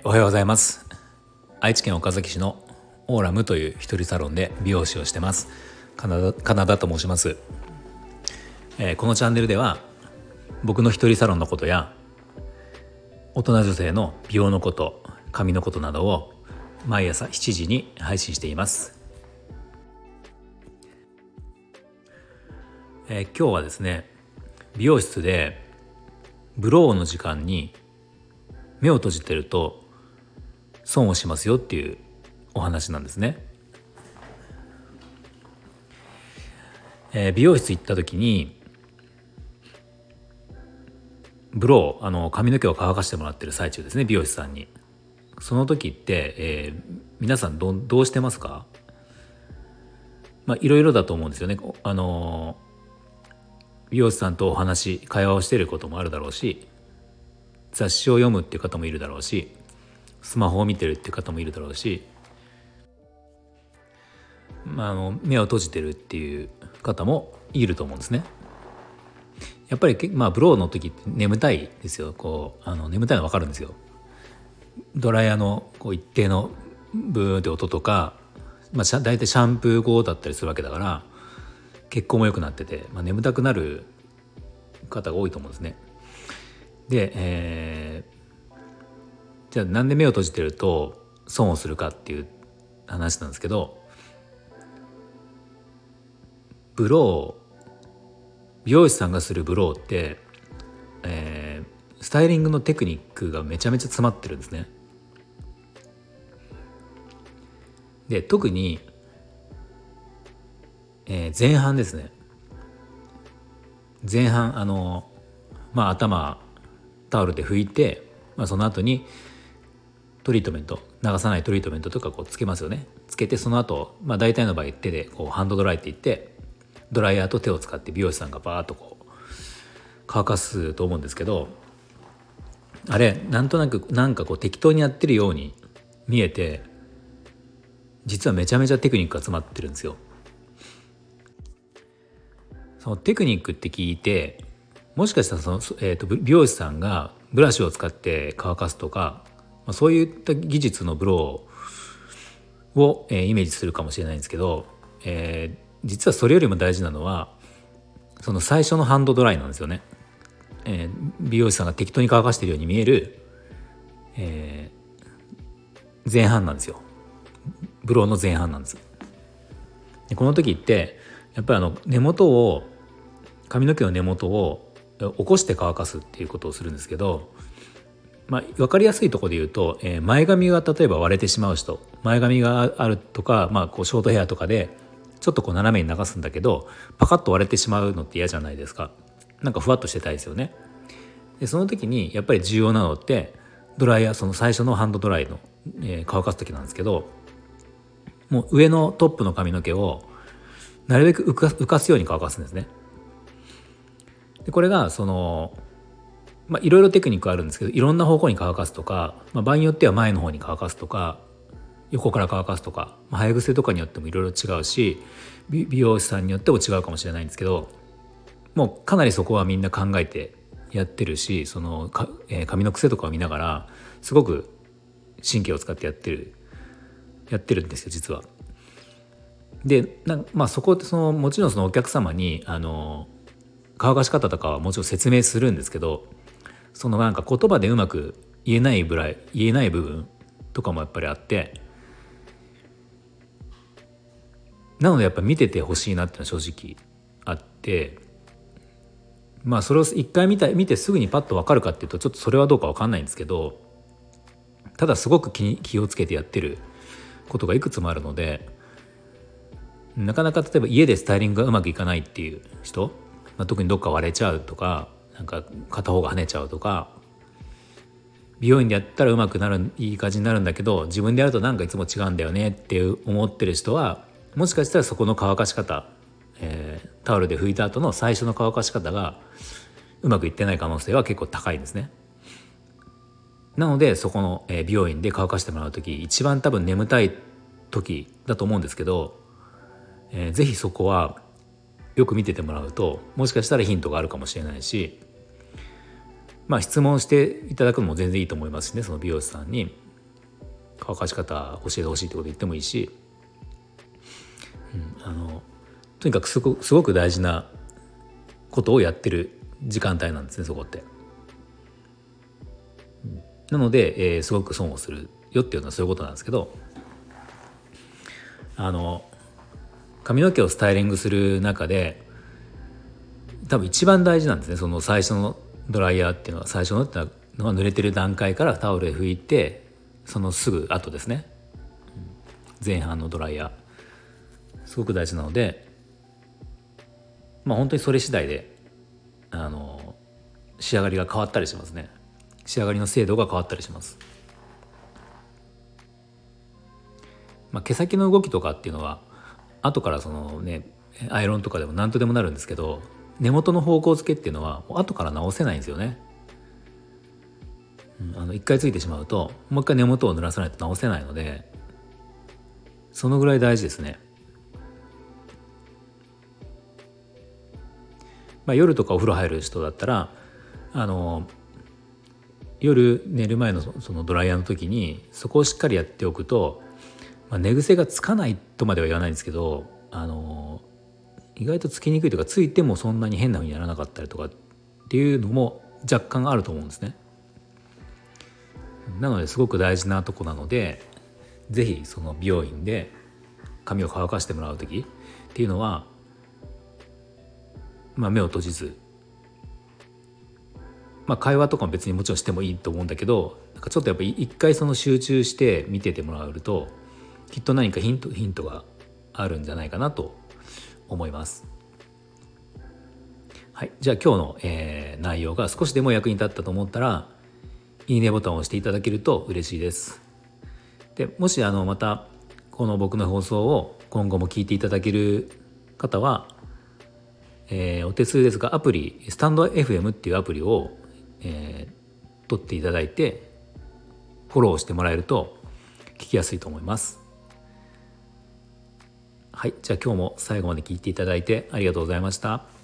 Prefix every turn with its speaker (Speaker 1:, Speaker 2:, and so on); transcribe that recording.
Speaker 1: い、おはようございます。愛知県岡崎市のオーラムという一人サロンで美容師をしてます。カナダカナダと申します、えーこのチャンネルでは僕の一人サロンのことや大人女性の美容のこと髪のことなどを毎朝7時に配信しています、えー今日はですね美容室でブローの時間に目を閉じてると損をしますよっていうお話なんですね。えー美容室行った時にブローあの髪の毛を乾かしてもらってる最中ですね美容師さんに。その時って、えー皆さんどうどうしてますか？まあいろいろだと思うんですよね。あの美容師さんとお話会話をしていることもあるだろうし雑誌を読むっていう方もいるだろうしスマホを見てるっていう方もいるだろうし、まあ、あの目を閉じてるっていう方もいると思うんですね。やっぱり、まあ、ブローの時って眠たいですよこうあの眠たいの分かるんですよ。ドライヤーのこう一定のブーって音とか、まあ、大体シャンプー後だったりするわけだから血行も良くなってて、まあ、眠たくなる方が多いと思うんですね。で、えーじゃあなんで目を閉じてると損をするかっていう話なんですけどブロー美容師さんがするブローって、えースタイリングのテクニックがめちゃめちゃ詰まってるんですね。で特に、えー前半ですね前半あのまあ頭タオルで拭いて、まあ、その後にトリートメント流さないトリートメントとかこうつけますよねつけてその後、まあ大体の場合手でこうハンドドライって言ってドライヤーと手を使って美容師さんがバーッとこう乾かすと思うんですけどあれなんとなくなんかこう適当にやってるように見えて実はめちゃめちゃテクニックが詰まってるんですよ。そのテクニックって聞いてもしかしたらその、えー、と美容師さんがブラシを使って乾かすとか、まあ、そういった技術のブローを、えーイメージするかもしれないんですけど、えー実はそれよりも大事なのはその最初のハンドドライなんですよね。えー美容師さんが適当に乾かしてるように見える、えー前半なんですよ。ブローの前半なんです。でこの時ってやっぱりあの根元を髪の毛の根元を起こして乾かすっていうことをするんですけど、まあ、分かりやすいところで言うと、えー前髪が例えば割れてしまう人前髪があるとか、まあ、こうショートヘアとかでちょっとこう斜めに流すんだけどパカッと割れてしまうのって嫌じゃないですかなんかふわっとしてたいですよねでその時にやっぱり重要なのってドライヤーその最初のハンドドライの、えー乾かす時なんですけどもう上のトップの髪の毛をなるべく浮か浮かすように乾かすんですね。でこれがそのまあいろいろテクニックあるんですけどいろんな方向に乾かすとか、まあ、場合によっては前の方に乾かすとか横から乾かすとか、まあ、早癖とかによってもいろいろ違うし美容師さんによっても違うかもしれないんですけどもうかなりそこはみんな考えてやってるしそのか、えー髪の癖とかを見ながらすごく神経を使ってやってるやってるんですよ実は。でなまあそこってそのもちろんそのお客様にあの乾かし方とかはもちろん説明するんですけどそのなんか言葉でうまく言えないぐらい言えない部分とかもやっぱりあってなのでやっぱ見ててほしいなっていうのは正直あってまあそれを一回見た見てすぐにパッと分かるかっていうとちょっとそれはどうか分かんないんですけどただすごく気気をつけてやってることがいくつもあるのでなかなか例えば家でスタイリングがうまくいかないっていう人、まあ、特にどっか割れちゃうとかなんか片方が跳ねちゃうとか美容院でやったらうまくなるいい感じになるんだけど自分でやるとなんかいつも違うんだよねって思ってる人はもしかしたらそこの乾かし方、えータオルで拭いた後の最初の乾かし方がうまくいってない可能性は結構高いんですね。なのでそこの美容院で乾かしてもらう時一番多分眠たい時だと思うんですけど、えーぜひそこはよく見ててもらうともしかしたらヒントがあるかもしれないしまあ質問していただくのも全然いいと思いますしねその美容師さんに。乾かし方教えてほしいってこと言ってもいいし、うん、あのとにかくすごすごく大事なことをやってる時間帯なんですねそこって。なので、えー、すごく損をするよっていうのはそういうことなんですけどあの髪の毛をスタイリングする中で多分一番大事なんですねその最初のドライヤーっていうのは最初のってのは濡れてる段階からタオルで拭いてそのすぐ後ですね。前半のドライヤー。すごく大事なのでまあ本当にそれ次第であの仕上がりが変わったりしますね。仕上がりの精度が変わったりします、まあ、毛先の動きとかっていうのは後からそのねアイロンとかでも何とでもなるんですけど根元の方向付けっていうのは後から直せないんですよね。うん、あの一回ついてしまうともう一回根元を濡らさないと直せないのでそのぐらい大事ですね。まあ、夜とかお風呂入る人だったらあの夜寝る前のそのドライヤーの時にそこをしっかりやっておくと、まあ、寝癖がつかないとまでは言わないんですけどあの意外とつきにくいとかついてもそんなに変なふうにならなかったりとかっていうのも若干あると思うんですね。なのですごく大事なとこなので是非その美容院で髪を乾かしてもらう時っていうのは、まあ、目を閉じず、まあ、会話とかも別にもちろんしてもいいと思うんだけどなんかちょっとやっぱり一回その集中して見ててもらうときっと何かヒントヒントがあるんじゃないかなと思います。はい、じゃあ今日の、えー、内容が少しでも役に立ったと思ったらいいねボタンを押していただけると嬉しいです。でもしあのまたこの僕の放送を今後も聞いていただける方は、えー、お手数ですがアプリスタンド FM っていうアプリを、えー、取っていただいてフォローしてもらえると聞きやすいと思います。はい、じゃあ今日も最後まで聞いていただいてありがとうございました。